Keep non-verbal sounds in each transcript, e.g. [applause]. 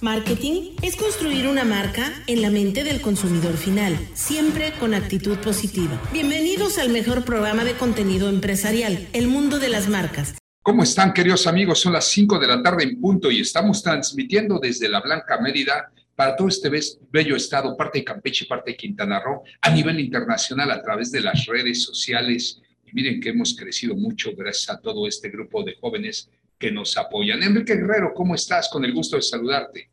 Marketing es construir una marca en la mente del consumidor final, siempre con actitud positiva. Bienvenidos al mejor programa de contenido empresarial, El Mundo de las Marcas. ¿Cómo están, queridos amigos? Son las 5 de la tarde en punto y estamos transmitiendo desde la Blanca Mérida para todo este bello estado, parte de Campeche, parte de Quintana Roo, a nivel internacional a través de las redes sociales. Y miren que hemos crecido mucho gracias a todo este grupo de jóvenes que nos apoyan. Enrique Guerrero, ¿cómo estás? Con el gusto de saludarte.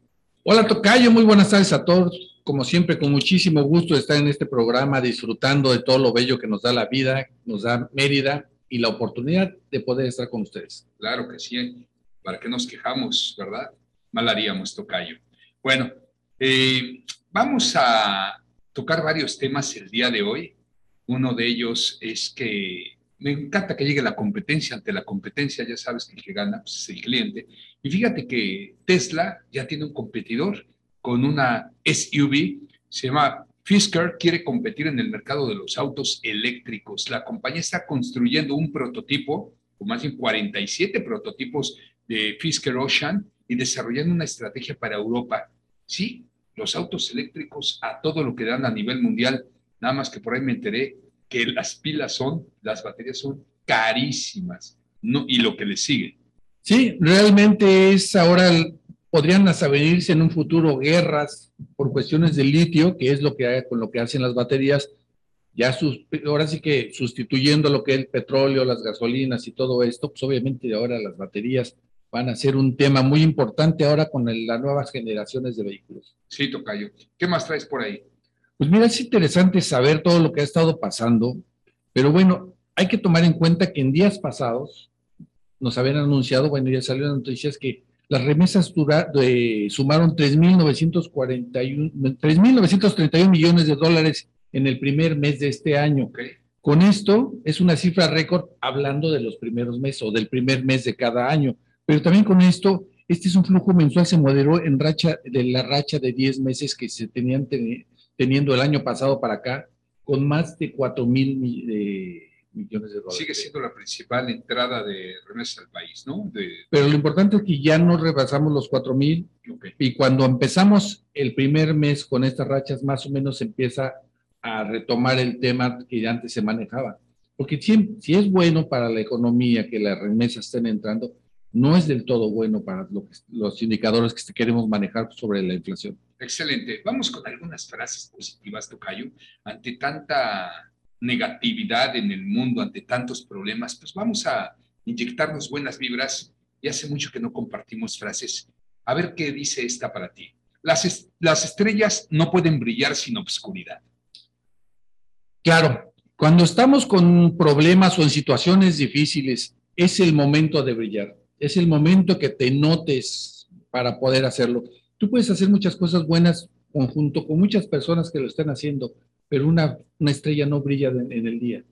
Hola Tocayo, muy buenas tardes a todos. Como siempre, con muchísimo gusto estar en este programa, disfrutando de todo lo bello que nos da la vida, nos da Mérida y la oportunidad de poder estar con ustedes. Claro que sí. ¿Para qué nos quejamos, verdad? Mal haríamos, Tocayo. Bueno, eh, vamos a tocar varios temas el día de hoy. Uno de ellos es que me encanta que llegue la competencia. Ante la competencia, ya sabes que el que gana pues, es el cliente. Y fíjate que Tesla ya tiene un competidor con una SUV, se llama Fisker, quiere competir en el mercado de los autos eléctricos. La compañía está construyendo un prototipo, o más bien 47 prototipos de Fisker Ocean, y desarrollando una estrategia para Europa. Sí, los autos eléctricos a todo lo que dan a nivel mundial, nada más que por ahí me enteré que las pilas son, las baterías son carísimas, no, y lo que le sigue. Sí, realmente es ahora, podrían venirse en un futuro guerras por cuestiones de litio, que es lo que con lo que hacen las baterías, ya sus, ahora sí que sustituyendo lo que es el petróleo, las gasolinas y todo esto, pues obviamente ahora las baterías van a ser un tema muy importante ahora con las nuevas generaciones de vehículos. Sí, Tocayo. ¿Qué más traes por ahí? Pues mira, es interesante saber todo lo que ha estado pasando, pero bueno, hay que tomar en cuenta que en días pasados nos habían anunciado, bueno, ya salieron noticias que las remesas de, sumaron 3.931 millones de dólares en el primer mes de este año. Con esto es una cifra récord hablando de los primeros meses o del primer mes de cada año, pero también con esto, este es un flujo mensual, se moderó en racha de la racha de 10 meses que se tenían teniendo el año pasado para acá, con más de 4 mil millones de dólares. Sigue siendo la principal entrada de remesas al país, ¿no? Pero lo importante es que ya no rebasamos los 4 mil y cuando empezamos el primer mes con estas rachas, más o menos empieza a retomar el tema que antes se manejaba. Porque si, si es bueno para la economía que las remesas estén entrando, no es del todo bueno para los indicadores que queremos manejar sobre la inflación. Excelente. Vamos con algunas frases positivas, Tocayo. Ante tanta negatividad en el mundo, ante tantos problemas, pues vamos a inyectarnos buenas vibras. Y hace mucho que no compartimos frases. A ver qué dice esta para ti. Las, las estrellas no pueden brillar sin obscuridad. Claro, cuando estamos con problemas o en situaciones difíciles, es el momento de brillar. Es el momento que te notes para poder hacerlo Tú puedes hacer muchas cosas buenas conjunto con muchas personas que lo están haciendo, pero una, una estrella no brilla en, el día,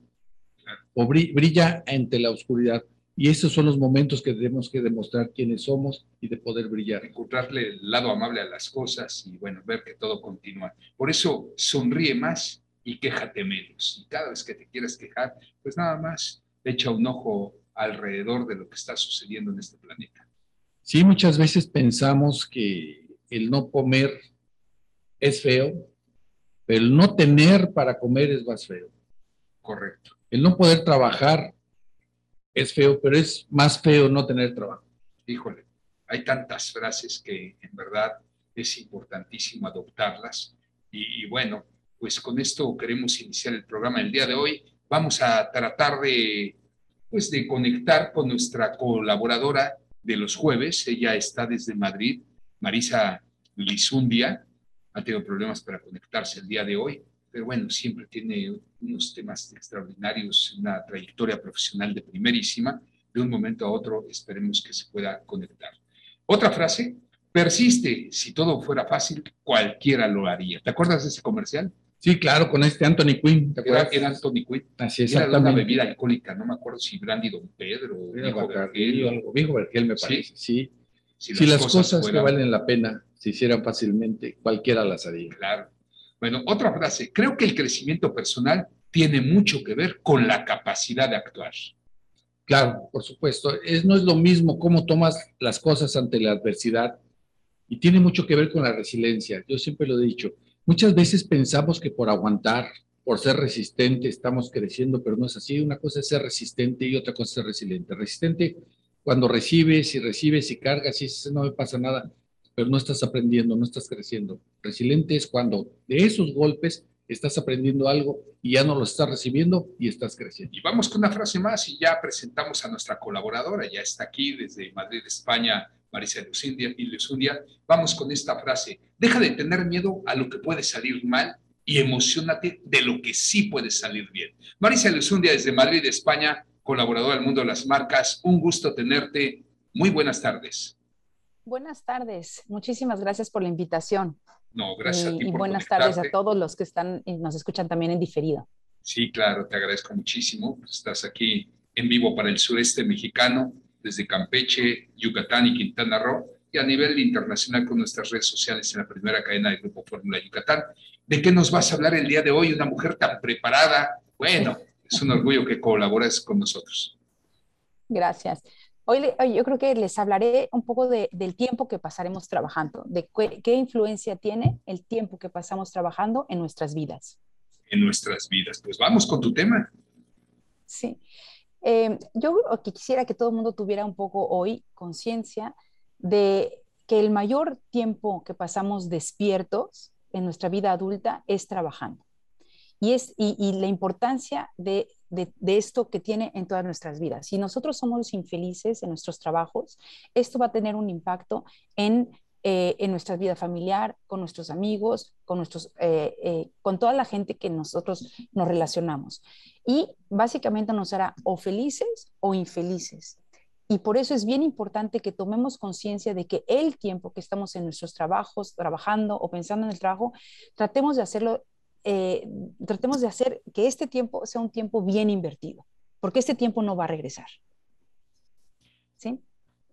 o brilla ante la oscuridad. Y esos son los momentos que tenemos que demostrar quiénes somos y de poder brillar. Encontrarle el lado amable a las cosas y, bueno, ver que todo continúa. Por eso, sonríe más y quéjate menos. Y cada vez que te quieras quejar, pues nada más echa un ojo alrededor de lo que está sucediendo en este planeta. Sí, muchas veces pensamos que el no comer es feo, pero el no tener para comer es más feo. Correcto. El no poder trabajar es feo, pero es más feo no tener trabajo. Híjole, hay tantas frases que en verdad es importantísimo adoptarlas. Y, bueno, pues con esto queremos iniciar el programa del día de hoy. Vamos a tratar de, pues de conectar con nuestra colaboradora de los jueves. Ella está desde Madrid, Marisa Lizundia ha tenido problemas para conectarse el día de hoy, pero bueno, siempre tiene unos temas extraordinarios, una trayectoria profesional de primerísima. De un momento a otro esperemos que se pueda conectar. Otra frase, persiste, si todo fuera fácil, cualquiera lo haría. ¿Te acuerdas de ese comercial? Sí, claro, con este Anthony Quinn. ¿Te acuerdas? Era, Anthony Quinn. Así es. Era una bebida alcohólica, no me acuerdo si Brandy Don Pedro o Viejo Vergel. Viejo Vergel me parece, sí. Si, las, cosas, que valen la pena se hicieran fácilmente, cualquiera las haría. Claro. Bueno, otra frase. Creo que el crecimiento personal tiene mucho que ver con la capacidad de actuar. Claro, por supuesto. Es, no es lo mismo cómo tomas las cosas ante la adversidad Y tiene mucho que ver con la resiliencia. Yo siempre lo he dicho. Muchas veces pensamos que por aguantar, por ser resistente, estamos creciendo, pero no es así. Una cosa es ser resistente y otra cosa es ser resiliente. Resistente cuando recibes y recibes y cargas y dices, no me pasa nada, pero no estás aprendiendo, no estás creciendo. Resiliente es cuando de esos golpes estás aprendiendo algo y ya no lo estás recibiendo y estás creciendo. Y vamos con una frase más y ya presentamos a nuestra colaboradora, ya está aquí desde Madrid, España, Marisa Lucindia y Lucindia. Vamos con esta frase, deja de tener miedo a lo que puede salir mal y emocionate de lo que sí puede salir bien. Marisa Lucindia desde Madrid, España, colaboradora del mundo de las marcas, un gusto tenerte. Muy buenas tardes. Buenas tardes, muchísimas gracias por la invitación. No, gracias y, a ti. Y buenas tardes a todos los que están y nos escuchan también en diferido. Sí, claro, te agradezco muchísimo. Estás aquí en vivo para el sureste mexicano, desde Campeche, Yucatán y Quintana Roo, y a nivel internacional con nuestras redes sociales en la primera cadena del Grupo Fórmula Yucatán. ¿De qué nos vas a hablar el día de hoy? Una mujer tan preparada. Bueno, es un orgullo que colabores con nosotros. Gracias. Hoy, yo creo que les hablaré un poco del tiempo que pasaremos trabajando, de qué, influencia tiene el tiempo que pasamos trabajando en nuestras vidas. En nuestras vidas. Pues vamos con tu tema. Sí. Eh, yo quisiera que todo el mundo tuviera un poco hoy conciencia de que el mayor tiempo que pasamos despiertos en nuestra vida adulta es trabajando. Y, es, y la importancia de de, esto que tiene en todas nuestras vidas. Si nosotros somos infelices en nuestros trabajos, esto va a tener un impacto en, eh, en nuestra vida familiar, con nuestros amigos, con, nuestros, eh, eh, con toda la gente que nosotros nos relacionamos. Y básicamente nos hará o felices o infelices. Y por eso es bien importante que tomemos conciencia de que el tiempo que estamos en nuestros trabajos, trabajando o pensando en el trabajo, tratemos de hacerlo eh, tratemos de hacer que este tiempo sea un tiempo bien invertido, porque este tiempo no va a regresar. ¿Sí?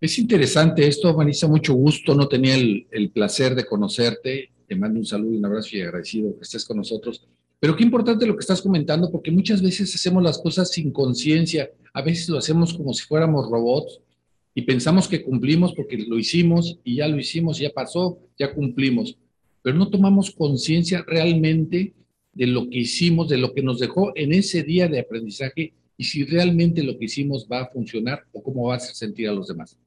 Es interesante esto, Marisa, mucho gusto. No tenía el, el, placer de conocerte. Te mando un saludo y un abrazo y agradecido que estés con nosotros. Pero qué importante lo que estás comentando, porque muchas veces hacemos las cosas sin conciencia. A veces lo hacemos como si fuéramos robots y pensamos que cumplimos porque lo hicimos y ya lo hicimos, ya pasó, ya cumplimos. Pero no tomamos conciencia realmente de lo que hicimos, de lo que nos dejó en ese día de aprendizaje y si realmente lo que hicimos va a funcionar o cómo va a hacer sentir a los demás.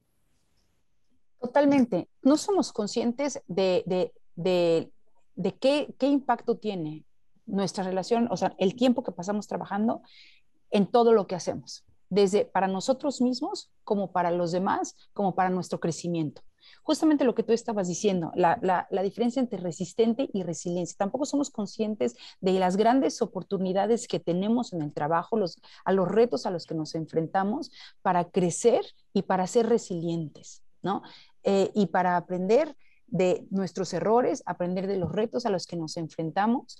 Totalmente. No somos conscientes de, de, de, qué, qué impacto tiene nuestra relación, o sea, el tiempo que pasamos trabajando en todo lo que hacemos, desde para nosotros mismos como para los demás, como para nuestro crecimiento justamente lo que tú estabas diciendo, la, la, diferencia entre resistente y resiliencia. Tampoco somos conscientes de las grandes oportunidades que tenemos en el trabajo, los, a los retos a los que nos enfrentamos para crecer y para ser resilientes, ¿no? Eh, y para aprender de nuestros errores, aprender de los retos a los que nos enfrentamos,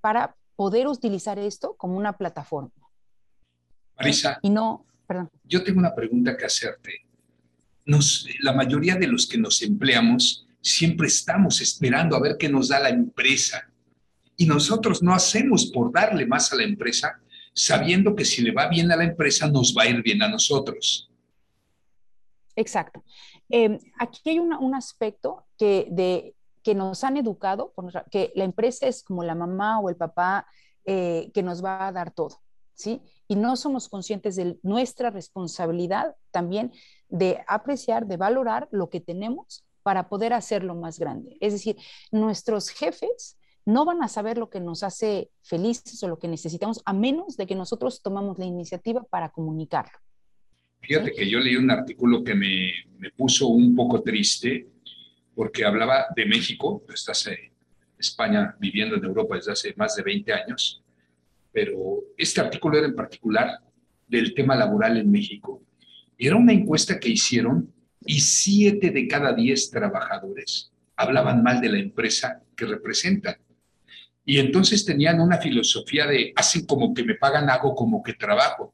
para poder utilizar esto como una plataforma. Marisa. Y no, perdón. Yo tengo una pregunta que hacerte la mayoría de los que nos empleamos siempre estamos esperando a ver qué nos da la empresa. Y nosotros no hacemos por darle más a la empresa, sabiendo que si le va bien a la empresa, nos va a ir bien a nosotros. Exacto. Em, aquí hay un aspecto que, de, que nos han educado, que la empresa es como la mamá o el papá eh, que nos va a dar todo, ¿sí? Y no somos conscientes de nuestra responsabilidad también de apreciar, de valorar lo que tenemos para poder hacerlo más grande. Es decir, nuestros jefes no van a saber lo que nos hace felices o lo que necesitamos a menos de que nosotros tomamos la iniciativa para comunicarlo. Fíjate que yo leí un artículo que me, me puso un poco triste porque hablaba de México, estás en España viviendo en Europa desde hace más de 20 años, pero este artículo era en particular del tema laboral en México era una encuesta que hicieron y siete de cada diez trabajadores hablaban mal de la empresa que representan. Y entonces tenían una filosofía de, hacen como que me pagan, hago como que trabajo.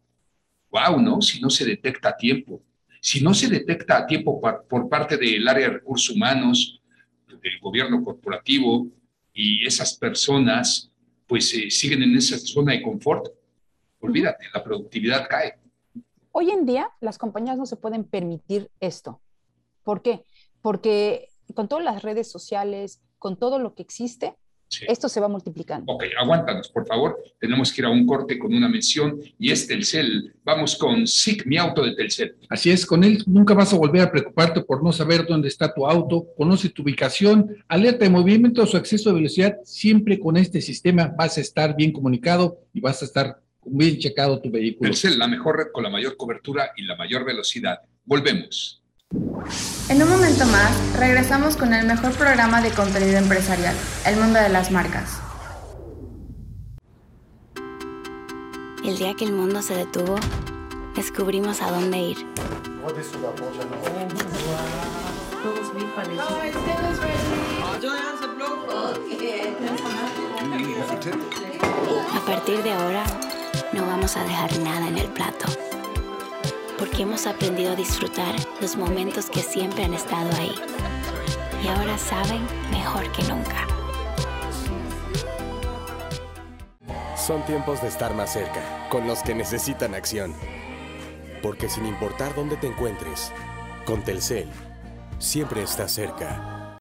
¡Wow! ¿No? Si no se detecta a tiempo. Si no se detecta a tiempo por, parte del área de recursos humanos, del gobierno corporativo, y esas personas pues eh, siguen en esa zona de confort, olvídate, la productividad cae. Hoy en día las compañías no se pueden permitir esto. ¿Por qué? Porque con todas las redes sociales, con todo lo que existe, esto se va multiplicando. Ok, aguántanos, por favor. Tenemos que ir a un corte con una mención y es Telcel. Vamos con SIC, mi auto de Telcel. Así es, con él nunca vas a volver a preocuparte por no saber dónde está tu auto, conoce tu ubicación, alerta de movimiento o su exceso de velocidad. Siempre con este sistema vas a estar bien comunicado y vas a estar bien checado tu vehículo. Telcel, la mejor red con la mayor cobertura y la mayor velocidad. Volvemos. En un momento más, regresamos con el mejor programa de contenido empresarial, El Mundo de las Marcas. El día que el mundo se detuvo, descubrimos a dónde ir. A partir de ahora, no vamos a dejar nada en el plato porque hemos aprendido a disfrutar los momentos que siempre han estado ahí. Y ahora saben mejor que nunca. Son tiempos de estar más cerca, con los que necesitan acción. Porque sin importar dónde te encuentres, con Telcel, siempre estás cerca.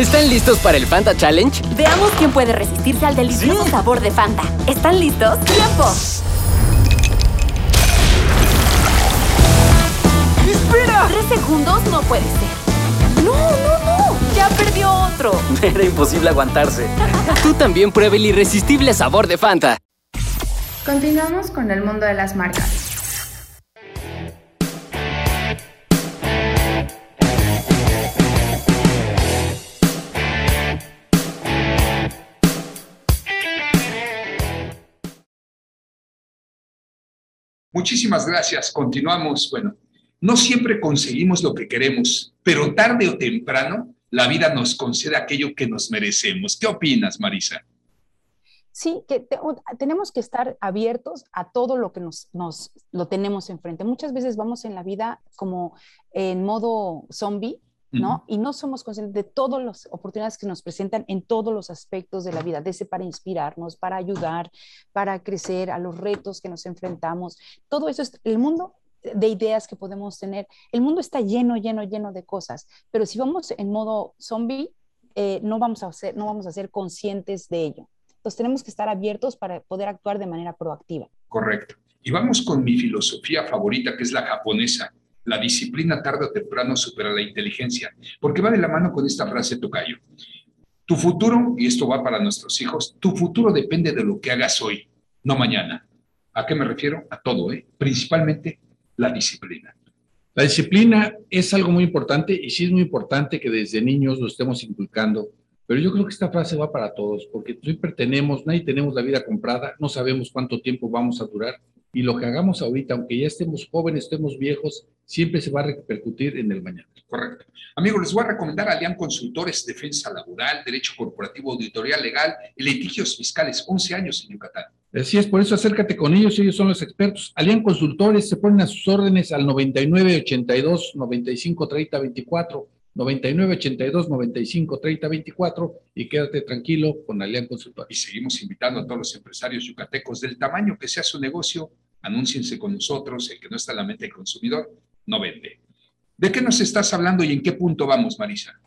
¿Están listos para el Fanta Challenge? Veamos quién puede resistirse al delicioso sabor de Fanta. ¿Están listos? ¡Tiempo! ¡Espera! Tres segundos no puede ser. ¡No, no, no! ¡Ya perdió otro! [laughs] Era imposible aguantarse. Tú también pruebe el irresistible sabor de Fanta. Continuamos con el mundo de las marcas. Muchísimas gracias. Continuamos. Bueno, no siempre conseguimos lo que queremos, pero tarde o temprano la vida nos concede aquello que nos merecemos. ¿Qué opinas, Marisa? Sí, que tenemos que estar abiertos a todo lo que nos, nos lo tenemos enfrente. Muchas veces vamos en la vida como en modo zombie, ¿no? Y no somos conscientes de todas las oportunidades que nos presentan en todos los aspectos de la vida, desde para inspirarnos, para ayudar, para crecer, a los retos que nos enfrentamos. Todo eso es el mundo de ideas que podemos tener. El mundo está lleno, lleno, lleno de cosas, pero si vamos en modo zombie, eh, no, vamos a ser, no vamos a ser conscientes de ello. Entonces tenemos que estar abiertos para poder actuar de manera proactiva. Correcto. Y vamos con mi filosofía favorita, que es la japonesa la disciplina tarde o temprano supera la inteligencia, porque va de la mano con esta frase Tocayo. Tu futuro, y esto va para nuestros hijos, tu futuro depende de lo que hagas hoy, no mañana. ¿A qué me refiero? A todo, ¿eh? principalmente la disciplina. La disciplina es algo muy importante y sí es muy importante que desde niños lo estemos inculcando, pero yo creo que esta frase va para todos, porque siempre tenemos, nadie tenemos la vida comprada, no sabemos cuánto tiempo vamos a durar y lo que hagamos ahorita, aunque ya estemos jóvenes, estemos viejos, siempre se va a repercutir en el mañana. Correcto. Amigos, les voy a recomendar a Alian Consultores, Defensa Laboral, Derecho Corporativo, Auditorial Legal y Litigios Fiscales, 11 años en Yucatán. Así es, por eso acércate con ellos, ellos son los expertos. Alian Consultores se ponen a sus órdenes al 99 82 95 30 24. 99 82 95 30 24 y quédate tranquilo con Alian Consultores. Y seguimos invitando a todos los empresarios yucatecos del tamaño que sea su negocio, anúnciense con nosotros, el que no está en la mente del consumidor, no vende. ¿De qué nos estás hablando y en qué punto vamos, Marisa?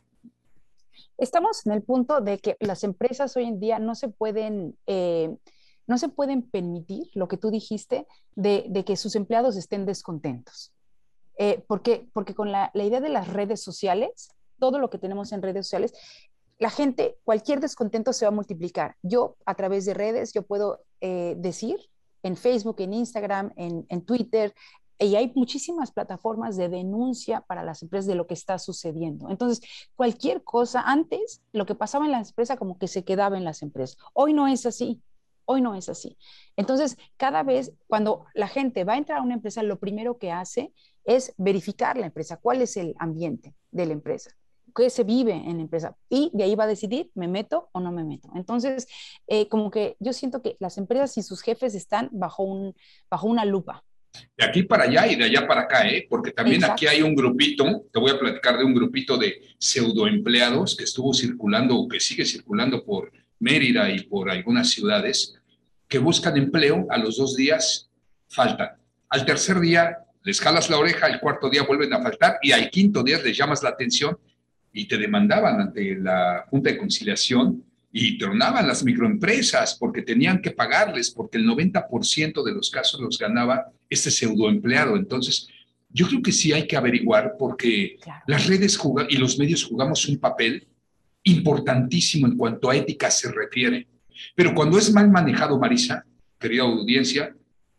Estamos en el punto de que las empresas hoy en día no se pueden, eh, no se pueden permitir lo que tú dijiste de, que sus empleados estén descontentos. Eh, porque, porque con la, idea de las redes sociales, todo lo que tenemos en redes sociales, la gente, cualquier descontento se va a multiplicar. Yo a través de redes, yo puedo eh, decir en Facebook, en Instagram, en, en Twitter, y hay muchísimas plataformas de denuncia para las empresas de lo que está sucediendo. Entonces, cualquier cosa, antes lo que pasaba en la empresa como que se quedaba en las empresas. Hoy no es así. Hoy no es así. Entonces, cada vez cuando la gente va a entrar a una empresa, lo primero que hace es verificar la empresa, cuál es el ambiente de la empresa, qué se vive en la empresa. Y de ahí va a decidir, ¿me meto o no me meto? Entonces, eh, como que yo siento que las empresas y sus jefes están bajo, un, bajo una lupa De aquí para allá y de allá para acá, ¿eh? Porque también aquí hay un grupito, te voy a platicar de un grupito de pseudoempleados que estuvo circulando o que sigue circulando por Mérida y por algunas ciudades, que buscan empleo, a los dos días faltan. Al tercer día les jalas la oreja, el cuarto día vuelven a faltar y al quinto día les llamas la atención y te demandaban ante la Junta de Conciliación y tronaban las microempresas porque tenían que pagarles, porque el 90% de los casos los ganaba este pseudoempleado. Entonces, yo creo que sí hay que averiguar porque las redes y los medios jugamos un papel importantísimo en cuanto a ética se refiere. Pero cuando es mal manejado, Marisa, querida audiencia,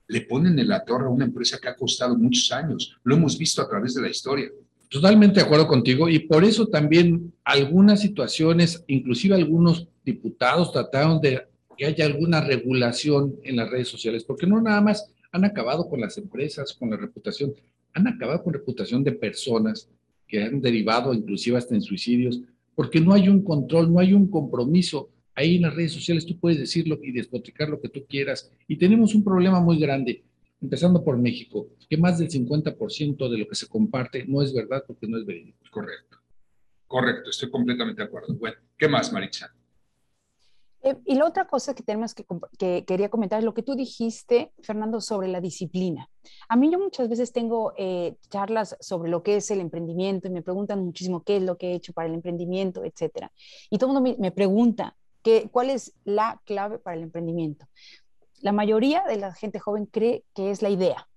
le ponen en la torre a una empresa que ha costado muchos años. Lo hemos visto a través de la historia. Totalmente de acuerdo contigo y por eso también algunas situaciones, inclusive algunos diputados trataron de que haya alguna regulación en las redes sociales, porque no nada más han acabado con las empresas, con la reputación, han acabado con reputación de personas que han derivado inclusive hasta en suicidios, porque no hay un control, no hay un compromiso. Ahí en las redes sociales tú puedes decirlo y despotricar lo que tú quieras. Y tenemos un problema muy grande empezando por México, que más del 50% de lo que se comparte no es verdad porque no es verídico. Correcto. Correcto, estoy completamente de acuerdo. Bueno, ¿qué más, Maritza? Eh, y la otra cosa que tenemos que, que, quería comentar es lo que tú dijiste, Fernando, sobre la disciplina. A mí yo muchas veces tengo eh, charlas sobre lo que es el emprendimiento y me preguntan muchísimo qué es lo que he hecho para el emprendimiento, etcétera. Y todo el mundo me, me pregunta que, cuál es la clave para el emprendimiento la mayoría de la gente joven cree que es la idea,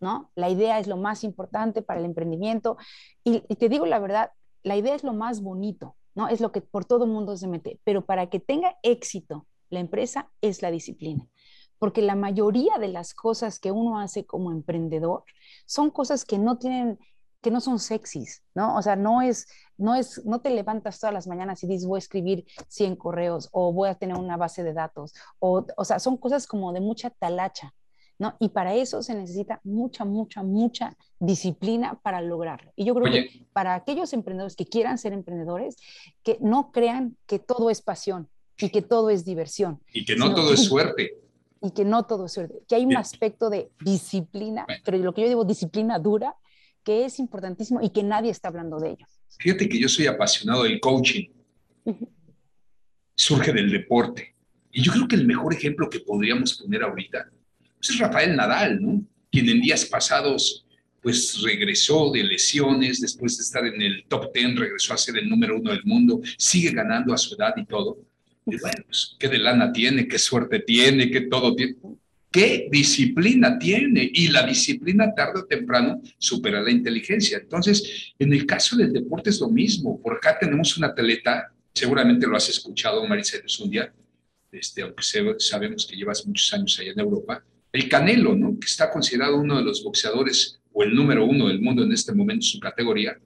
¿no? La idea es lo más importante para el emprendimiento y, te digo la verdad, la idea es lo más bonito, ¿no? Es lo que por todo mundo se mete, pero para que tenga éxito la empresa es la disciplina. Porque la mayoría de las cosas que uno hace como emprendedor son cosas que no tienen que no son sexys, ¿no? O sea, no es, no es, no te levantas todas las mañanas y dices voy a escribir 100 correos o voy a tener una base de datos, o, o sea, son cosas como de mucha talacha, ¿no? Y para eso se necesita mucha, mucha, mucha disciplina para lograrlo. Y yo creo que para aquellos emprendedores que quieran ser emprendedores, que no crean que todo es pasión y que todo es diversión. Y que no todo es suerte. Y que no todo es suerte, que hay un aspecto de disciplina, pero lo que yo digo disciplina dura, que es importantísimo y que nadie está hablando de ello. Fíjate que yo soy apasionado del coaching. Surge del deporte. Y yo creo que el mejor ejemplo que podríamos poner ahorita pues, es Rafael Nadal, ¿no? Quien en días pasados pues regresó de lesiones, después de estar en el top 10, regresó a ser el número uno del mundo, sigue ganando a su edad y todo. Y bueno, pues, qué de lana tiene, qué suerte tiene, qué todo tiene qué disciplina tiene y la disciplina tarde o temprano supera la inteligencia. Entonces, en el caso del deporte es lo mismo. Por acá tenemos un atleta, seguramente lo has escuchado, Marisa día, este, aunque sabemos que llevas muchos años allá en Europa, el Canelo, ¿no? que está considerado uno de los boxeadores o el número uno del mundo en este momento en su categoría,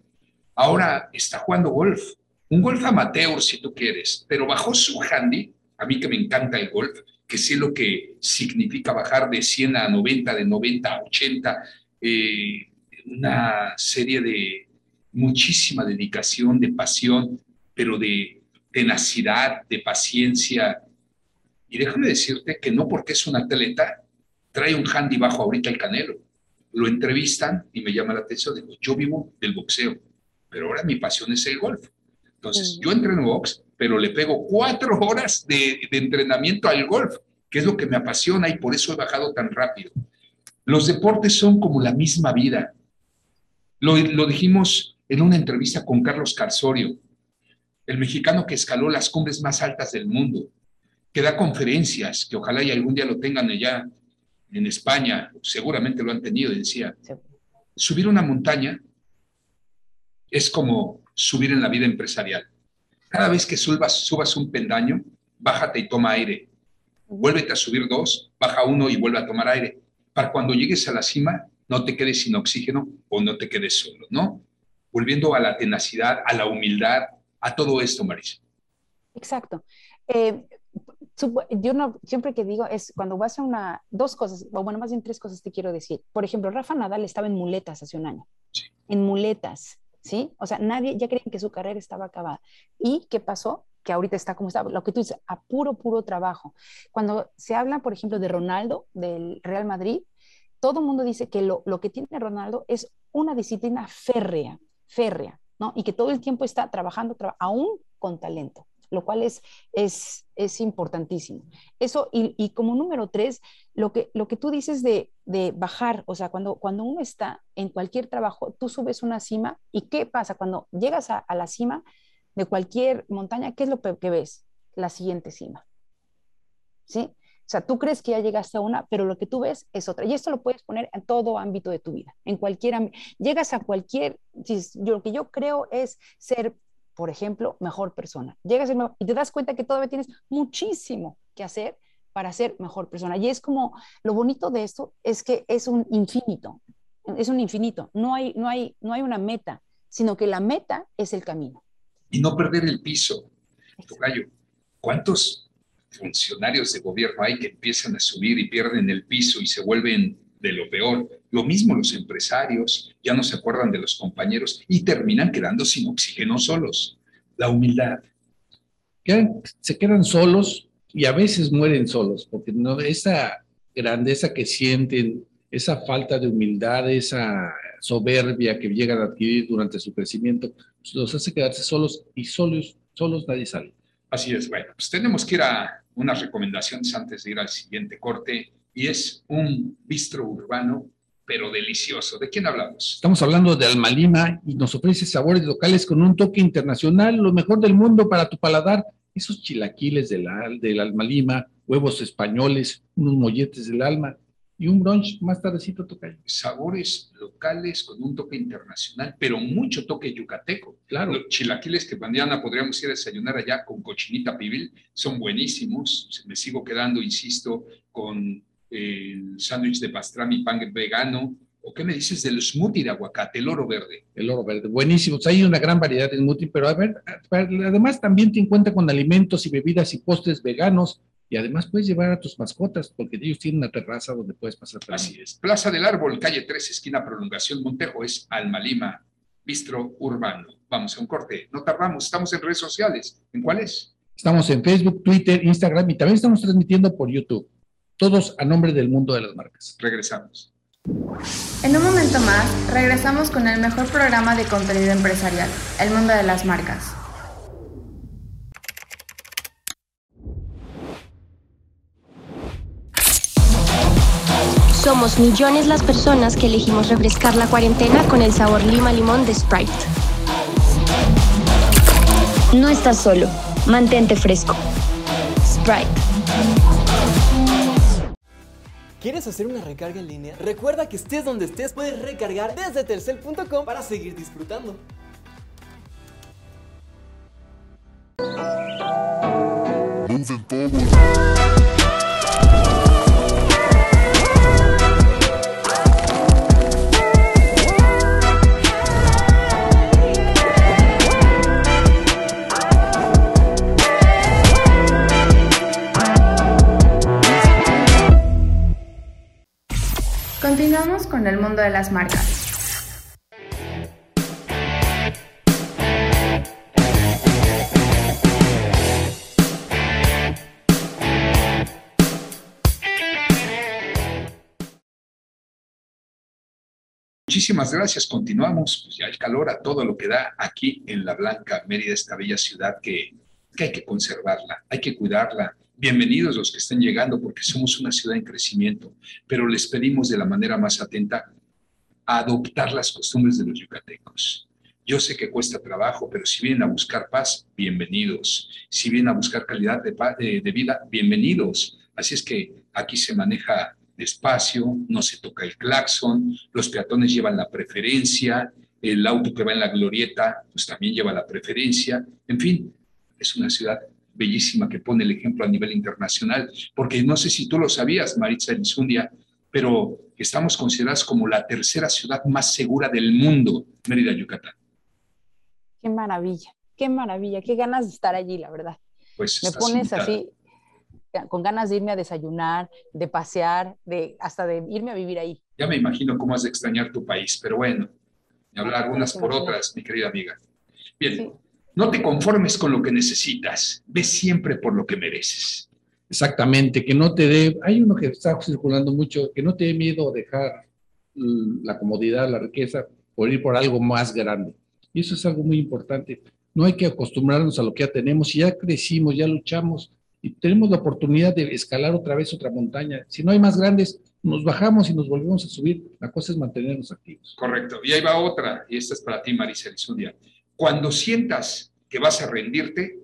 ahora está jugando golf. Un golf amateur, si tú quieres, pero bajo su handy, a mí que me encanta el golf, que sé lo que significa bajar de 100 a 90, de 90 a 80, eh, una serie de muchísima dedicación, de pasión, pero de tenacidad, de paciencia. Y déjame decirte que no porque es un atleta, trae un handy bajo ahorita el canelo. Lo entrevistan y me llama la atención. Digo, yo vivo del boxeo, pero ahora mi pasión es el golf. Entonces, yo entreno box, pero le pego cuatro [laughs] horas de, entrenamiento al golf, que es lo que me apasiona y por eso he bajado tan rápido. Los deportes son como la misma vida. Lo, lo dijimos en una entrevista con Carlos Carsorio, el mexicano que escaló las cumbres más altas del mundo, que da conferencias, que ojalá y algún día lo tengan allá en España, seguramente lo han tenido, decía, subir una montaña es como subir en la vida empresarial. Cada vez que subas, subas un pendaño, bájate y toma aire. Vuélvete a subir dos, baja uno y vuelve a tomar aire. Para cuando llegues a la cima, no te quedes sin oxígeno o no te quedes solo, ¿no? Volviendo a la tenacidad, a la humildad, a todo esto, Marisa. Exacto. Eh, yo no, siempre que digo es cuando vas a una, dos cosas, o bueno, más bien tres cosas te quiero decir. Por ejemplo, Rafa Nadal estaba en muletas hace un año. En muletas. ¿sí? O sea, nadie ya creía que su carrera estaba acabada. ¿Y qué pasó? Que ahorita está como está, lo que tú dices, a puro, puro trabajo. Cuando se habla, por ejemplo, de Ronaldo, del Real Madrid, todo el mundo dice que lo, lo que tiene Ronaldo es una disciplina férrea, férrea, ¿no? Y que todo el tiempo está trabajando, aún con talento, lo cual es, es, es importantísimo. Eso, y, y, como número tres, lo que, lo que tú dices de, de bajar, o sea, cuando, cuando uno está en cualquier trabajo, tú subes una cima y ¿qué pasa? Cuando llegas a, a la cima de cualquier montaña, ¿qué es lo que ves? La siguiente cima. ¿Sí? O sea, tú crees que ya llegaste a una, pero lo que tú ves es otra. Y esto lo puedes poner en todo ámbito de tu vida, en cualquier. Llegas a cualquier, yo, lo que yo creo es ser, por ejemplo, mejor persona. Llegas y te das cuenta que todavía tienes muchísimo que hacer para ser mejor persona. Y es como, lo bonito de esto es que es un infinito, es un infinito. No hay, no hay, no hay una meta, sino que la meta es el camino. Y no perder el piso. Tocayo, ¿cuántos funcionarios de gobierno hay que empiezan a subir y pierden el piso y se vuelven de lo peor. Lo mismo los empresarios, ya no se acuerdan de los compañeros y terminan quedando sin oxígeno solos. La humildad. se quedan solos y a veces mueren solos, porque no, esa grandeza que sienten, esa falta de humildad, esa soberbia que llegan a adquirir durante su crecimiento, pues, los hace quedarse solos y solos, solos nadie sale. Así es, bueno, pues tenemos que ir a unas recomendaciones antes de ir al siguiente corte y es un bistro urbano pero delicioso. ¿De quién hablamos? Estamos hablando de Almalima y nos ofrece sabores locales con un toque internacional, lo mejor del mundo para tu paladar. Esos chilaquiles del, del Almalima, huevos españoles, unos molletes del alma, y un brunch más tardecito toca. Sabores locales con un toque internacional, pero mucho toque yucateco. Claro. Los chilaquiles que mañana podríamos ir a desayunar allá con cochinita pibil son buenísimos. Me sigo quedando, insisto, con el sándwich de pastrami pan vegano. ¿O qué me dices del smoothie de aguacate, el oro verde? El oro verde, buenísimo. hay una gran variedad de smoothie, pero a ver, además también te encuentra con alimentos y bebidas y postres veganos y además puedes llevar a tus mascotas, porque ellos tienen una terraza donde puedes pasar. Así es. Plaza del Árbol, calle 3, esquina Prolongación Montejo, es Alma Lima, Bistro Urbano. Vamos a un corte. No tardamos, estamos en redes sociales. ¿En cuáles? Estamos en Facebook, Twitter, Instagram y también estamos transmitiendo por YouTube. Todos a nombre del mundo de las marcas. Regresamos. En un momento más, regresamos con el mejor programa de contenido empresarial, El Mundo de las Marcas. Somos millones las personas que elegimos refrescar la cuarentena con el sabor lima limón de Sprite. No estás solo. Mantente fresco. Sprite. ¿Quieres hacer una recarga en línea? Recuerda que estés donde estés, puedes recargar desde telcel.com para seguir disfrutando. Con el mundo de las marcas. Muchísimas gracias. Continuamos. Pues ya el calor a todo lo que da aquí en la Blanca Mérida, esta bella ciudad que, que hay que conservarla, hay que cuidarla, Bienvenidos los que estén llegando porque somos una ciudad en crecimiento, pero les pedimos de la manera más atenta adoptar las costumbres de los yucatecos. Yo sé que cuesta trabajo, pero si vienen a buscar paz, bienvenidos. Si vienen a buscar calidad de, de vida, bienvenidos. Así es que aquí se maneja despacio, no se toca el claxon, los peatones llevan la preferencia, el auto que va en la glorieta, pues también lleva la preferencia. En fin, es una ciudad bellísima que pone el ejemplo a nivel internacional, porque no sé si tú lo sabías, Maritza Elizundia, pero estamos considerados como la tercera ciudad más segura del mundo, Mérida, Yucatán. Qué maravilla, qué maravilla, qué ganas de estar allí, la verdad. Pues me pones así con ganas de irme a desayunar, de pasear, de hasta de irme a vivir ahí. Ya me imagino cómo has de extrañar tu país, pero bueno, hablar unas por otras, mi querida amiga. Bien, no te conformes con lo que necesitas, ve siempre por lo que mereces. Exactamente, que no te dé, hay uno que está circulando mucho, que no te dé miedo dejar la comodidad, la riqueza, por ir por algo más grande. Y eso es algo muy importante. No hay que acostumbrarnos a lo que ya tenemos. Si ya crecimos, ya luchamos y tenemos la oportunidad de escalar otra vez otra montaña. Si no hay más grandes, nos bajamos y nos volvemos a subir. La cosa es mantenernos activos. Correcto. Y ahí va otra, y esta es para ti, Marisa Elizundia. Cuando sientas que vas a rendirte,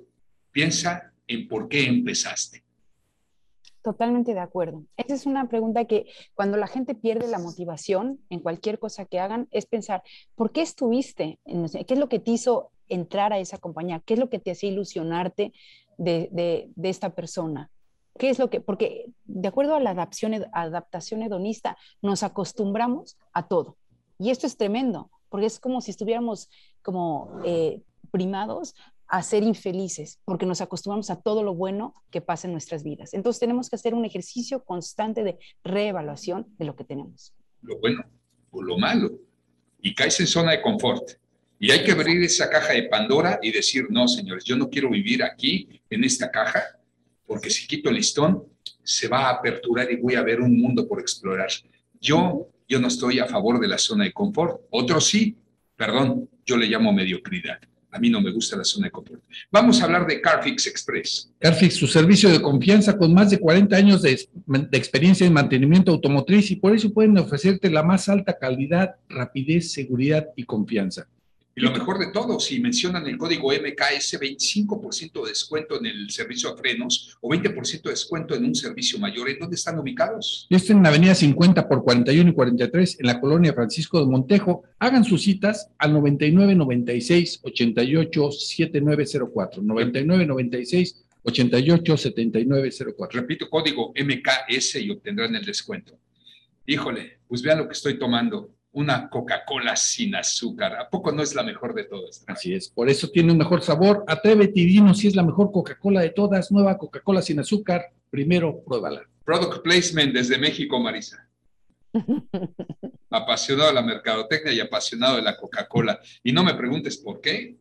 piensa en por qué empezaste. Totalmente de acuerdo. Esa es una pregunta que cuando la gente pierde la motivación en cualquier cosa que hagan, es pensar, ¿por qué estuviste? ¿Qué es lo que te hizo entrar a esa compañía? ¿Qué es lo que te hacía ilusionarte de, esta persona? ¿Qué es lo que? Porque de acuerdo a la adaptación, adaptación hedonista, nos acostumbramos a todo. Y esto es tremendo, porque es como si estuviéramos como eh, primados a ser infelices, porque nos acostumbramos a todo lo bueno que pasa en nuestras vidas. Entonces tenemos que hacer un ejercicio constante de reevaluación de lo que tenemos. Lo bueno o lo malo. Y caes en zona de confort. Y hay que abrir esa caja de Pandora y decir, no, señores, yo no quiero vivir aquí, en esta caja, porque si quito el listón, se va a aperturar y voy a ver un mundo por explorar. Yo, yo no estoy a favor de la zona de confort. Otros sí, perdón, yo le llamo mediocridad. A mí no me gusta la zona de confort. Vamos a hablar de Carfix Express. Carfix, su servicio de confianza con más de 40 años de, de, experiencia en mantenimiento automotriz y por eso pueden ofrecerte la más alta calidad, rapidez, seguridad y confianza. Y lo mejor de todo, si mencionan el código MKS, 25% de descuento en el servicio a frenos o 20% de descuento en un servicio mayor. ¿En dónde están ubicados? Esto en la avenida 50 por 41 y 43 en la colonia Francisco de Montejo. Hagan sus citas al 99 96 88 7904. 99 96 88 7904. Repito, código MKS y obtendrán el descuento. Híjole, pues vean lo que estoy tomando una Coca-Cola sin azúcar. ¿A poco no es la mejor de todas? Así es, por eso tiene un mejor sabor. Atrévete y dinos si es la mejor Coca-Cola de todas. Nueva Coca-Cola sin azúcar. Primero, pruébala. Product placement desde México, Marisa. [laughs] apasionado de la mercadotecnia y apasionado de la Coca-Cola. Y no me preguntes por qué,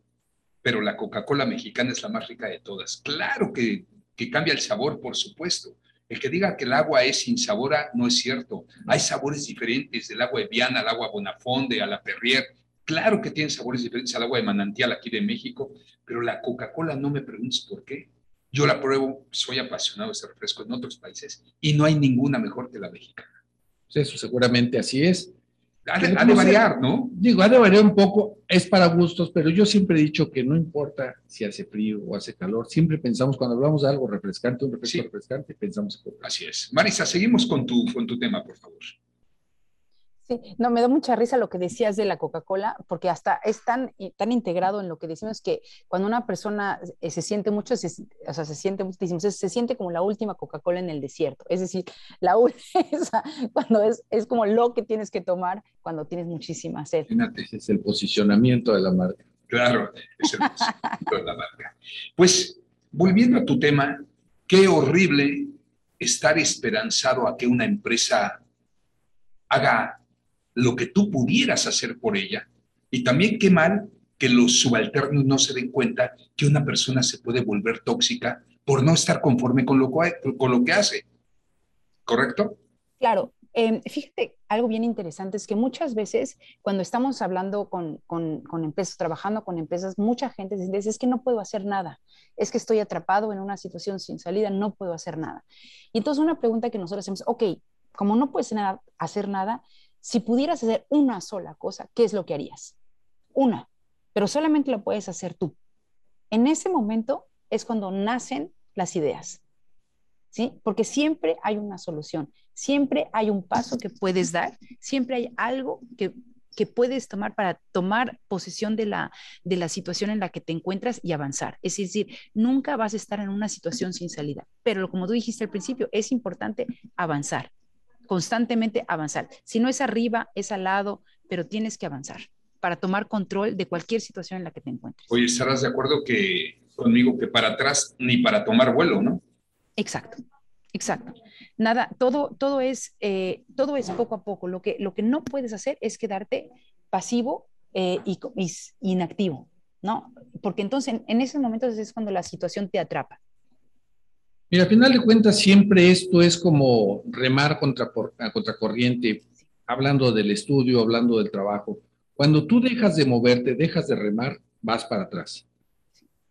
pero la Coca-Cola mexicana es la más rica de todas. Claro que, que cambia el sabor, por supuesto, el que diga que el agua es insabora no es cierto. Hay sabores diferentes del agua de Viana al agua Bonafonde, a la Perrier. Claro que tiene sabores diferentes al agua de manantial aquí de México, pero la Coca-Cola no me preguntes por qué. Yo la pruebo, soy apasionado de ese refresco en otros países y no hay ninguna mejor que la mexicana. Eso seguramente así es. Ha de, variar, ¿no? Digo, ha de variar un poco, es para gustos, pero yo siempre he dicho que no importa si hace frío o hace calor, siempre pensamos, cuando hablamos de algo refrescante, un refresco refrescante, pensamos en Así es. Marisa, seguimos con tu, con tu tema, por favor. No, me da mucha risa lo que decías de la Coca-Cola, porque hasta es tan, tan integrado en lo que decimos que cuando una persona eh, se siente mucho, se, o sea, se siente decimos, se siente como la última Coca-Cola en el desierto. Es decir, la [laughs] última, cuando es, es como lo que tienes que tomar cuando tienes muchísima sed. Es el posicionamiento de la marca. Claro, es el posicionamiento de la marca. Pues, volviendo a tu tema, qué horrible estar esperanzado a que una empresa haga lo que tú pudieras hacer por ella. Y también qué mal que los subalternos no se den cuenta que una persona se puede volver tóxica por no estar conforme con lo, que hace. ¿Correcto? Claro. Em, fíjate, algo bien interesante es que muchas veces cuando estamos hablando con, con, con, empresas, trabajando con empresas, mucha gente dice, es que no puedo hacer nada, es que estoy atrapado en una situación sin salida, no puedo hacer nada. Y entonces una pregunta que nosotros hacemos, ok, como no puedes hacer nada, si pudieras hacer una sola cosa, ¿qué es lo que harías? Una, pero solamente lo puedes hacer tú. En ese momento es cuando nacen las ideas, ¿sí? Porque siempre hay una solución, siempre hay un paso que puedes dar, siempre hay algo que, que puedes tomar para tomar posesión de la, de la situación en la que te encuentras y avanzar. Es decir, nunca vas a estar en una situación sin salida, pero como tú dijiste al principio, es importante avanzar constantemente avanzar. Si no es arriba, es al lado, pero tienes que avanzar para tomar control de cualquier situación en la que te encuentres. Oye, estarás de acuerdo que conmigo que para atrás ni para tomar vuelo, ¿no? Exacto, exacto. Nada, todo, todo es, eh, todo es poco a poco. Lo que, lo que no puedes hacer es quedarte pasivo eh, y, inactivo, ¿no? Porque entonces en, en esos momentos es cuando la situación te atrapa. Mira, al final de cuentas, siempre esto es como remar contra, contracorriente, hablando del estudio, hablando del trabajo. Cuando tú dejas de moverte, dejas de remar, vas para atrás.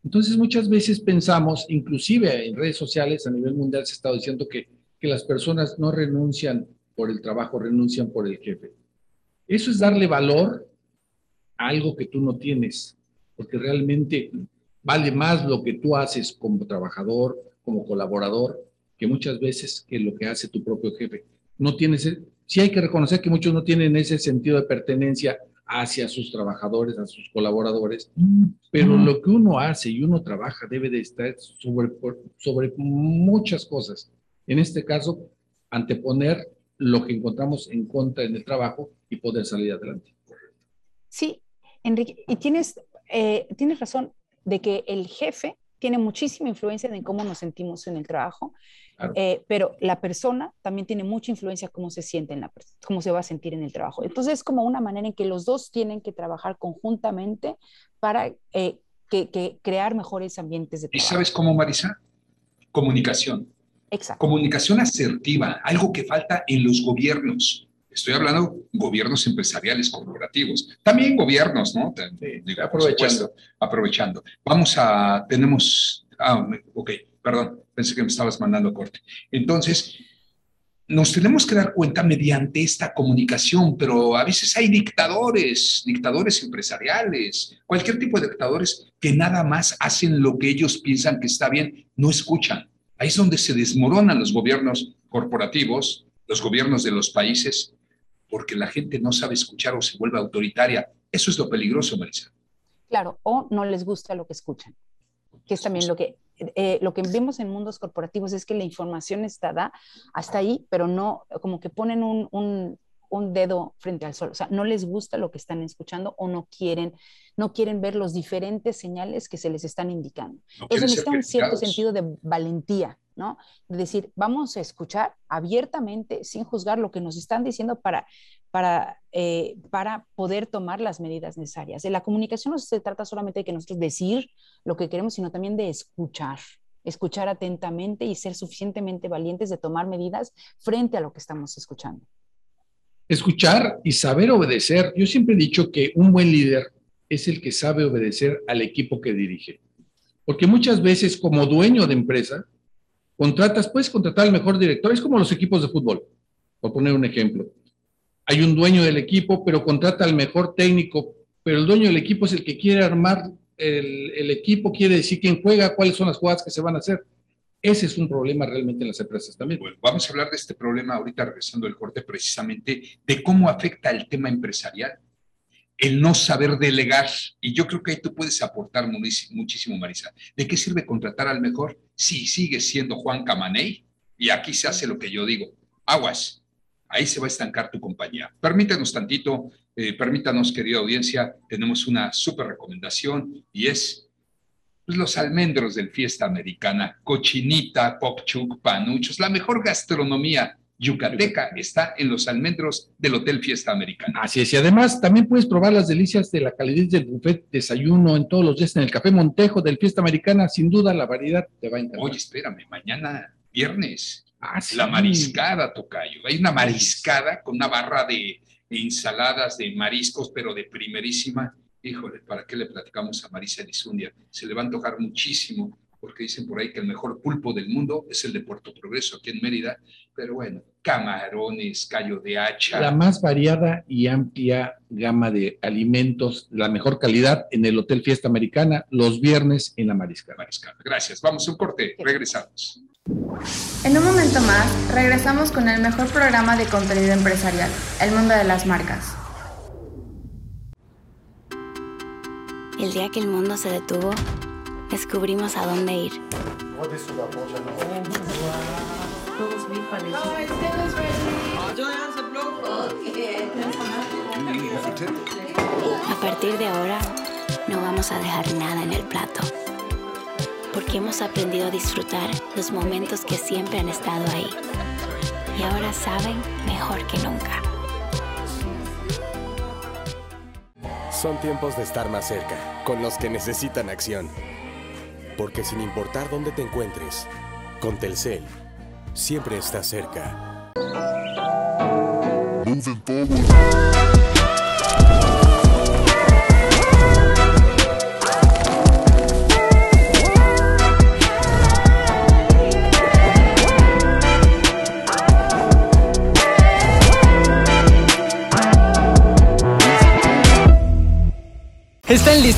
Entonces, muchas veces pensamos, inclusive en redes sociales a nivel mundial se está diciendo que, que las personas no renuncian por el trabajo, renuncian por el jefe. Eso es darle valor a algo que tú no tienes, porque realmente vale más lo que tú haces como trabajador, como colaborador, que muchas veces que lo que hace tu propio jefe. No tienes, sí hay que reconocer que muchos no tienen ese sentido de pertenencia hacia sus trabajadores, a sus colaboradores, pero lo que uno hace y uno trabaja debe de estar sobre, sobre muchas cosas. En este caso, anteponer lo que encontramos en contra en el trabajo y poder salir adelante. Sí, Enrique, y tienes, eh, tienes razón de que el jefe tiene muchísima influencia en cómo nos sentimos en el trabajo, eh, pero la persona también tiene mucha influencia en cómo se siente en la cómo se va a sentir en el trabajo. Entonces es como una manera en que los dos tienen que trabajar conjuntamente para eh, que, crear mejores ambientes de trabajo. ¿Y sabes cómo, Marisa? Comunicación. Exacto. Comunicación asertiva, algo que falta en los gobiernos. Estoy hablando gobiernos empresariales, corporativos, también gobiernos, ¿no? aprovechando. aprovechando. Vamos a, tenemos, ah, ok, perdón, pensé que me estabas mandando corte. Entonces, nos tenemos que dar cuenta mediante esta comunicación, pero a veces hay dictadores, dictadores empresariales, cualquier tipo de dictadores que nada más hacen lo que ellos piensan que está bien, no escuchan. Ahí es donde se desmoronan los gobiernos corporativos, los gobiernos de los países, porque la gente no sabe escuchar o se vuelve autoritaria. Eso es lo peligroso, Marisa. Claro, o no les gusta lo que escuchan, que es también lo que, eh, lo que vemos en mundos corporativos, es que la información está da hasta ahí, pero no, como que ponen un, un, un dedo frente al sol, o sea, no les gusta lo que están escuchando o no quieren, no quieren ver los diferentes señales que se les están indicando. Eso necesita un cierto sentido de valentía, ¿no? De decir, vamos a escuchar abiertamente, sin juzgar lo que nos están diciendo para, para, eh, para poder tomar las medidas necesarias. De la comunicación no se trata solamente de que nosotros decir lo que queremos, sino también de escuchar escuchar atentamente y ser suficientemente valientes de tomar medidas frente a lo que estamos escuchando. Escuchar y saber obedecer. Yo siempre he dicho que un buen líder es el que sabe obedecer al equipo que dirige. Porque muchas veces como dueño de empresa, contratas, puedes contratar al mejor director, es como los equipos de fútbol, por poner un ejemplo. Hay un dueño del equipo, pero contrata al mejor técnico, pero el dueño del equipo es el que quiere armar el, equipo, quiere decir quién juega, cuáles son las jugadas que se van a hacer. Ese es un problema realmente en las empresas también. Bueno, vamos a hablar de este problema ahorita regresando del corte precisamente de cómo afecta el tema empresarial el no saber delegar. Y yo creo que ahí tú puedes aportar muchísimo, Marisa. ¿De qué sirve contratar al mejor si sigue siendo Juan Camaney? Y aquí se hace lo que yo digo. Aguas, ahí se va a estancar tu compañía. Permítanos tantito, eh, permítanos, querida audiencia, tenemos una súper recomendación y es pues, los almendros del Fiesta Americana, cochinita, popchuk, panuchos, la mejor gastronomía yucateca está en los almendros del Hotel Fiesta Americana. Así es, y además también puedes probar las delicias de la calidez del buffet desayuno en todos los días en el Café Montejo del Fiesta Americana. Sin duda, la variedad te va a encantar. Oye, espérame, mañana, viernes, ah, la mariscada, Tocayo. Hay una mariscada con una barra de ensaladas de mariscos, pero de primerísima. Híjole, ¿para qué le platicamos a Marisa Lizundia? Se le va a antojar muchísimo porque dicen por ahí que el mejor pulpo del mundo es el de Puerto Progreso, aquí en Mérida, pero bueno, camarones, callo de hacha. La más variada y amplia gama de alimentos, la mejor calidad en el Hotel Fiesta Americana, los viernes en la Mariscada. Mariscada. Gracias, vamos a un corte, regresamos. En un momento más, regresamos con el mejor programa de contenido empresarial, El Mundo de las Marcas. El día que el mundo se detuvo, descubrimos a dónde ir. A partir de ahora, no vamos a dejar nada en el plato, porque hemos aprendido a disfrutar los momentos que siempre han estado ahí. Y ahora saben mejor que nunca. Son tiempos de estar más cerca, con los que necesitan acción. Porque sin importar dónde te encuentres, Con Telcel, siempre está cerca. ¿Están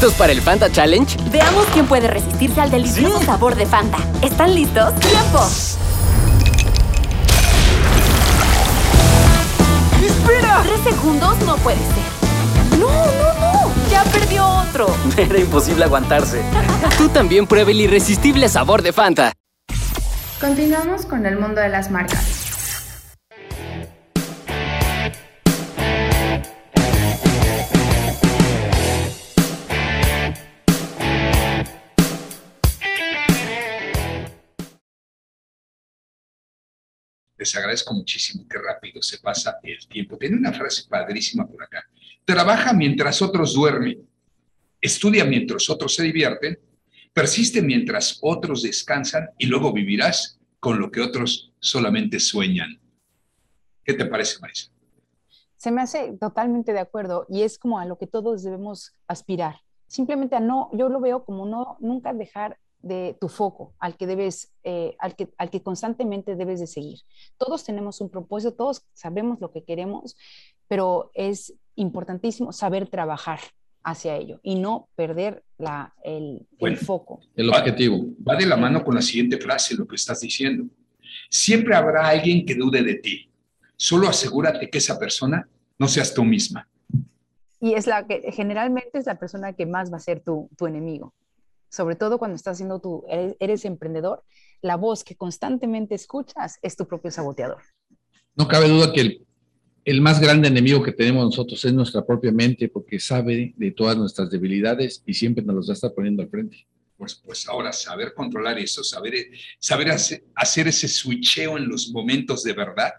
listos para el Fanta Challenge? Veamos quién puede resistirse al delicioso sabor de Fanta. ¿Están listos? ¡Tiempo! ¡Espera! Tres segundos no puede ser. ¡No, no, no! ¡Ya perdió otro! [laughs] Era imposible aguantarse. Tú también prueba el irresistible sabor de Fanta. Continuamos con el mundo de las marcas. Les agradezco muchísimo qué rápido se pasa el tiempo. Tiene una frase padrísima por acá. Trabaja mientras otros duermen. Estudia mientras otros se divierten. Persiste mientras otros descansan y luego vivirás con lo que otros solamente sueñan. ¿Qué te parece, Marisa? Se me hace totalmente de acuerdo y es como a lo que todos debemos aspirar. Simplemente a no, yo lo veo como no, nunca dejar de tu foco al que debes, eh, al, que, al que constantemente debes de seguir. Todos tenemos un propósito, todos sabemos lo que queremos, pero es importantísimo saber trabajar hacia ello y no perder la, el, el foco. El objetivo. Va, va de la mano con la siguiente frase, lo que estás diciendo. Siempre habrá alguien que dude de ti. Solo asegúrate que esa persona no seas tú misma. Y es la que generalmente es la persona que más va a ser tu, tu enemigo sobre todo cuando estás haciendo tu, eres, eres, emprendedor, la voz que constantemente escuchas es tu propio saboteador. No cabe duda que el, el, más grande enemigo que tenemos nosotros es nuestra propia mente, porque sabe de todas nuestras debilidades y siempre nos los va a estar poniendo al frente. Pues, pues ahora saber controlar eso, saber, saber hacer, hacer ese switcheo en los momentos de verdad,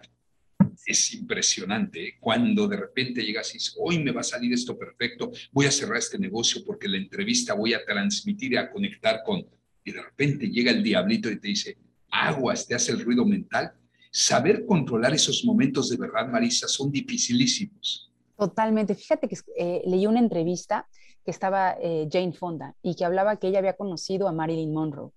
es impresionante cuando de repente llegas y dices, hoy me va a salir esto perfecto, voy a cerrar este negocio porque la entrevista voy a transmitir y a conectar con, y de repente llega el diablito y te dice, aguas, te hace el ruido mental. Saber controlar esos momentos de verdad, Marisa, son dificilísimos. Totalmente. Fíjate que eh, leí una entrevista que estaba eh, Jane Fonda y que hablaba que ella había conocido a Marilyn Monroe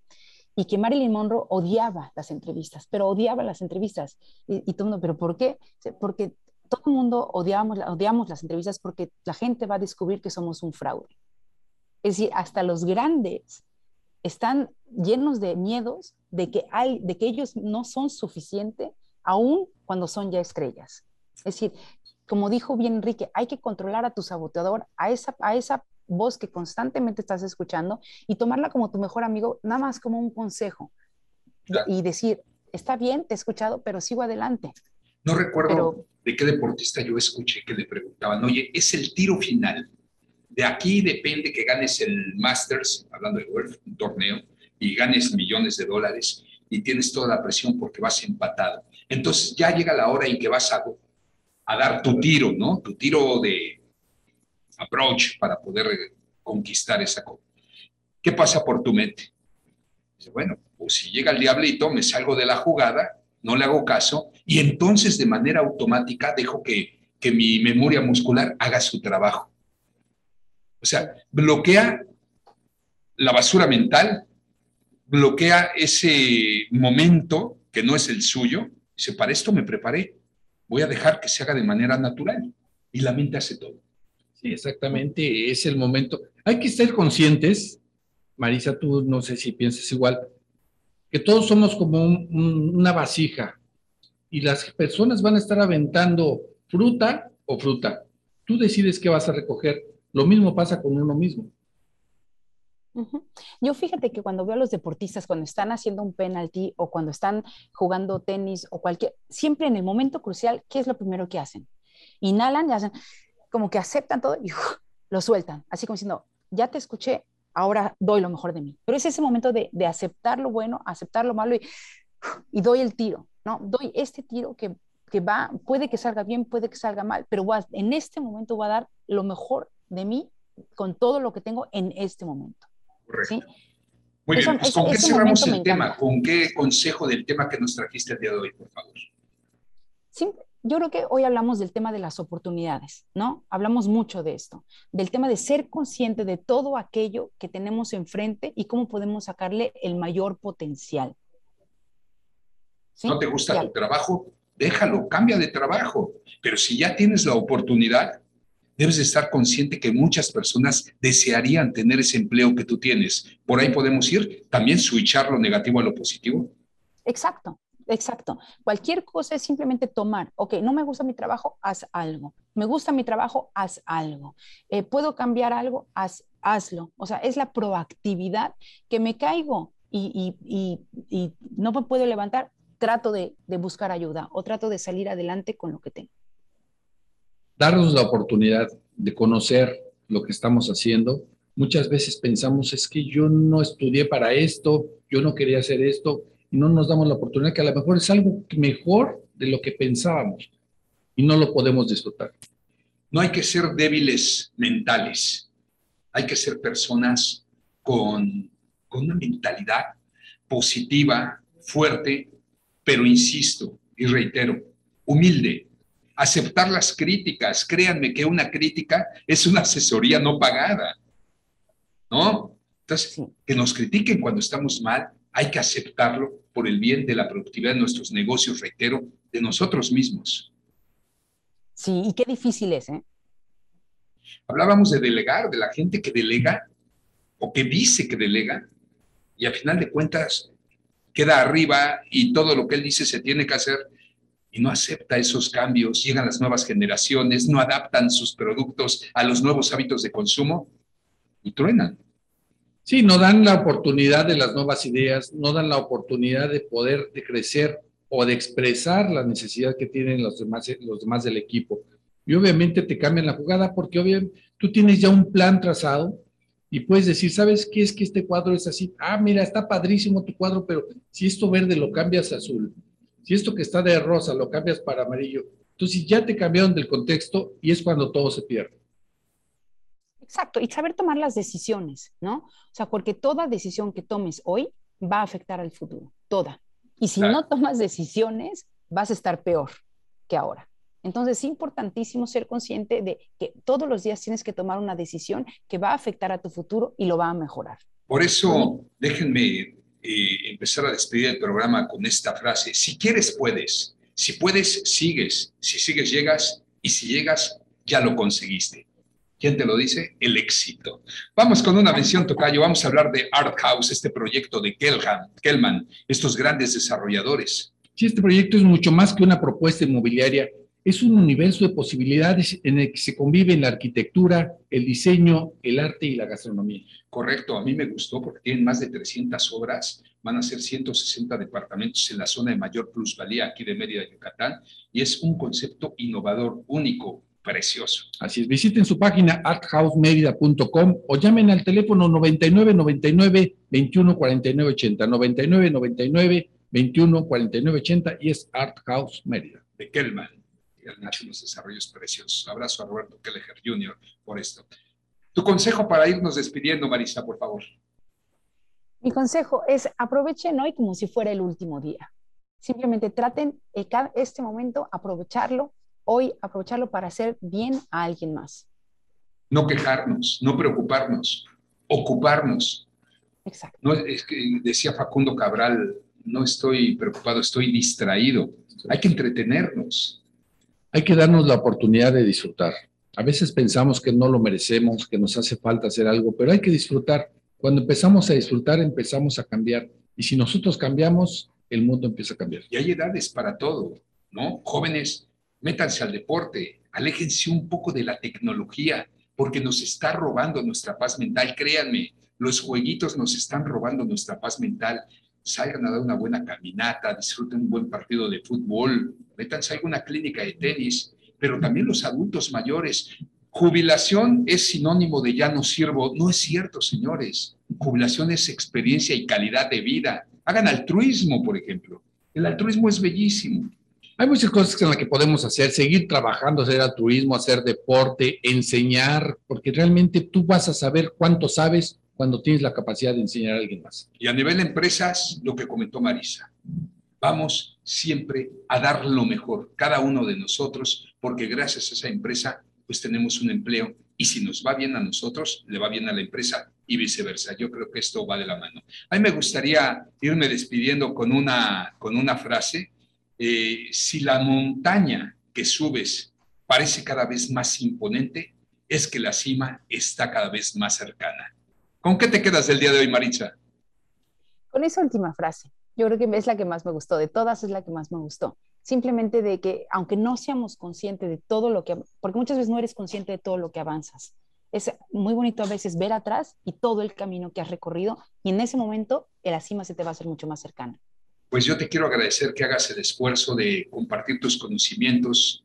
y que Marilyn Monroe odiaba las entrevistas, pero odiaba las entrevistas. Y, todo el mundo, ¿pero por qué? Porque todo el mundo odiamos, las entrevistas porque la gente va a descubrir que somos un fraude. Es decir, hasta los grandes están llenos de miedos de que, ellos no son suficientes aún cuando son ya estrellas. Es decir, como dijo bien Enrique, hay que controlar a tu saboteador, a esa, a esa voz que constantemente estás escuchando y tomarla como tu mejor amigo, nada más como un consejo claro. y decir, está bien, te he escuchado, pero sigo adelante. No recuerdo pero, de qué deportista yo escuché que le preguntaban, oye, es el tiro final. De aquí depende que ganes el Masters, hablando de golf, un torneo, y ganes millones de dólares y tienes toda la presión porque vas empatado. Entonces ya llega la hora en que vas a, a dar tu tiro, ¿no? Tu tiro de, approach para poder conquistar esa cosa. ¿Qué pasa por tu mente? Dice, bueno, pues si llega el diablito, me salgo de la jugada, no le hago caso, y entonces de manera automática dejo que, que mi memoria muscular haga su trabajo. O sea, bloquea la basura mental, bloquea ese momento que no es el suyo. Dice, para esto me preparé, voy a dejar que se haga de manera natural. Y la mente hace todo. Sí, exactamente, es el momento. Hay que ser conscientes, Marisa, tú no sé si piensas igual, que todos somos como un, un, una vasija y las personas van a estar aventando fruta o fruta. Tú decides qué vas a recoger. Lo mismo pasa con uno mismo. Yo fíjate que cuando veo a los deportistas, cuando están haciendo un penalti o cuando están jugando tenis o cualquier, siempre en el momento crucial, ¿qué es lo primero que hacen? Inhalan y hacen, como que aceptan todo y uf, lo sueltan, así como diciendo, ya te escuché, ahora doy lo mejor de mí. Pero es ese momento de, de aceptar lo bueno, aceptar lo malo y, y, doy el tiro, ¿no? Doy este tiro que, que va, puede que salga bien, puede que salga mal, pero en este momento voy a dar lo mejor de mí con todo lo que tengo en este momento. ¿sí? Muy bien, pues, ¿con qué cerramos el tema? ¿Con qué consejo del tema que nos trajiste el día de hoy, por favor? Sí, yo creo que hoy hablamos del tema de las oportunidades, ¿no? Hablamos mucho de esto, del tema de ser consciente de todo aquello que tenemos enfrente y cómo podemos sacarle el mayor potencial. ¿Sí? ¿No te gusta Ya. tu trabajo? Déjalo, cambia de trabajo. Pero si ya tienes la oportunidad, debes de estar consciente que muchas personas desearían tener ese empleo que tú tienes. Por ahí podemos ir, también switchar lo negativo a lo positivo. Exacto, exacto. Cualquier cosa es simplemente tomar, ok, no me gusta mi trabajo, haz algo. Me gusta mi trabajo, haz algo. Eh, ¿Puedo cambiar algo? Haz, hazlo. O sea, es la proactividad que me caigo y, y- y- y no me puedo levantar, trato de, de buscar ayuda o trato de salir adelante con lo que tengo. darnos la oportunidad de conocer lo que estamos haciendo. Muchas veces pensamos, es que yo no estudié para esto, yo no quería hacer esto, y no nos damos la oportunidad que a lo mejor es algo mejor de lo que pensábamos y no lo podemos disfrutar. No hay que ser débiles mentales, hay que ser personas con, con una mentalidad positiva, fuerte, pero insisto y reitero, humilde. Aceptar las críticas, créanme que una crítica es una asesoría no pagada, ¿no? Entonces, que nos critiquen cuando estamos mal, hay que aceptarlo por el bien de la productividad de nuestros negocios, reitero, de nosotros mismos. Sí, y qué difícil es, ¿eh? Hablábamos de delegar, de la gente que delega o que dice que delega y a final de cuentas queda arriba y todo lo que él dice se tiene que hacer y no acepta esos cambios, llegan las nuevas generaciones, no adaptan sus productos a los nuevos hábitos de consumo y truenan. Sí, no dan la oportunidad de las nuevas ideas, no dan la oportunidad de poder de crecer o de expresar la necesidad que tienen los demás, los demás del equipo. Y obviamente te cambian la jugada porque obviamente tú tienes ya un plan trazado y puedes decir, ¿sabes qué es que este cuadro es así? Ah, mira, está padrísimo tu cuadro, pero si esto verde lo cambias a azul, si esto que está de rosa lo cambias para amarillo, entonces ya te cambiaron del contexto y es cuando todo se pierde. Exacto, y saber tomar las decisiones, ¿no? O sea, porque toda decisión que tomes hoy va a afectar al futuro, toda. Y si Claro. no tomas decisiones, vas a estar peor que ahora. Entonces, es importantísimo ser consciente de que todos los días tienes que tomar una decisión que va a afectar a tu futuro y lo va a mejorar. Por eso, déjenme eh, empezar a despedir el programa con esta frase. Si quieres, puedes. Si puedes, sigues. Si sigues, llegas. Y si llegas, ya lo conseguiste. ¿Quién te lo dice? El éxito. Vamos con una mención, Tocayo. Vamos a hablar de Art House, este proyecto de Kelhan, Kelman, estos grandes desarrolladores. Sí, este proyecto es mucho más que una propuesta inmobiliaria, es un universo de posibilidades en el que se conviven la arquitectura, el diseño, el arte y la gastronomía. Correcto, a mí me gustó porque tienen más de 300 obras, van a ser 160 departamentos en la zona de mayor plusvalía aquí de Mérida, Yucatán, y es un concepto innovador, único, precioso. Así es, visiten su página arthousemerida.com o llamen al teléfono 99 99 21 49 80, 99 99 21 49 80 y es Art House Mérida. De Kelman, y han hecho unos desarrollos preciosos. Abrazo a Roberto Kelleher Jr. por esto. Tu consejo para irnos despidiendo, Marisa, por favor. Mi consejo es aprovechen hoy como si fuera el último día. Simplemente traten ca- este momento, aprovecharlo, hoy aprovecharlo para hacer bien a alguien más. No quejarnos, no preocuparnos, ocuparnos. Exacto. No, es que decía Facundo Cabral, no estoy preocupado, estoy distraído. Hay que entretenernos. Hay que darnos la oportunidad de disfrutar. A veces pensamos que no lo merecemos, que nos hace falta hacer algo, pero hay que disfrutar. Cuando empezamos a disfrutar, empezamos a cambiar. Y si nosotros cambiamos, el mundo empieza a cambiar. Y hay edades para todo, ¿no? Jóvenes, métanse al deporte, aléjense un poco de la tecnología, porque nos está robando nuestra paz mental. Créanme, los jueguitos nos están robando nuestra paz mental. Salgan a dar una buena caminata, disfruten un buen partido de fútbol, métanse a alguna clínica de tenis, pero también los adultos mayores. Jubilación es sinónimo de ya no sirvo. No es cierto, señores. Jubilación es experiencia y calidad de vida. Hagan altruismo, por ejemplo. El altruismo es bellísimo. Hay muchas cosas en las que podemos hacer, seguir trabajando, hacer altruismo, hacer deporte, enseñar, porque realmente tú vas a saber cuánto sabes cuando tienes la capacidad de enseñar a alguien más. Y a nivel de empresas, lo que comentó Marisa, vamos siempre a dar lo mejor, cada uno de nosotros, porque gracias a esa empresa, pues tenemos un empleo y si nos va bien a nosotros, le va bien a la empresa y viceversa. Yo creo que esto va de la mano. A mí me gustaría irme despidiendo con una, con una frase. Eh, si la montaña que subes parece cada vez más imponente, es que la cima está cada vez más cercana. ¿Con qué te quedas del día de hoy, Maritza? Con esa última frase. Yo creo que es la que más me gustó, de todas es la que más me gustó. Simplemente de que, aunque no seamos conscientes de todo lo que, porque muchas veces no eres consciente de todo lo que avanzas. Es muy bonito a veces ver atrás y todo el camino que has recorrido y en ese momento la cima se te va a hacer mucho más cercana. Pues yo te quiero agradecer que hagas el esfuerzo de compartir tus conocimientos,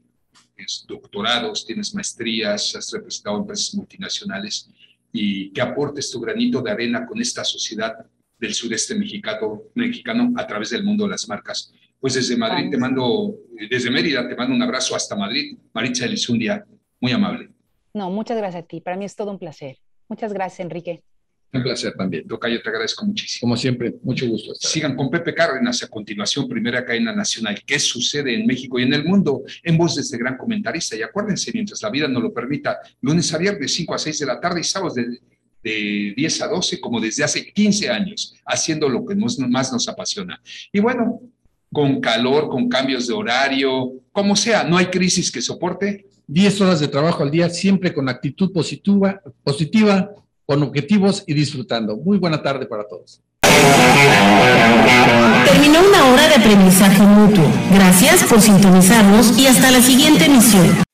tienes doctorados, tienes maestrías, has representado empresas multinacionales y que aportes tu granito de arena con esta sociedad del sureste mexicano, mexicano a través del mundo de las marcas. Pues desde Madrid te mando, desde Mérida te mando un abrazo hasta Madrid. Maritza Elizundia, muy amable. No, muchas gracias a ti. Para mí es todo un placer. Muchas gracias, Enrique. Un placer también. Tocayo, te agradezco muchísimo. Como siempre, mucho gusto. Sigan con Pepe Cárdenas a continuación, primera cadena nacional. ¿Qué sucede en México y en el mundo? En voz de este gran comentarista. Y acuérdense, mientras la vida nos lo permita, lunes a viernes, 5 a 6 de la tarde y sábados de, de 10 a 12, como desde hace 15 años, haciendo lo que más nos apasiona. Y bueno, con calor, con cambios de horario, como sea, no hay crisis que soporte. 10 horas de trabajo al día, siempre con actitud positiva, positiva con objetivos y disfrutando. Muy buena tarde para todos. Terminó una hora de aprendizaje mutuo. Gracias por sintonizarnos y hasta la siguiente emisión.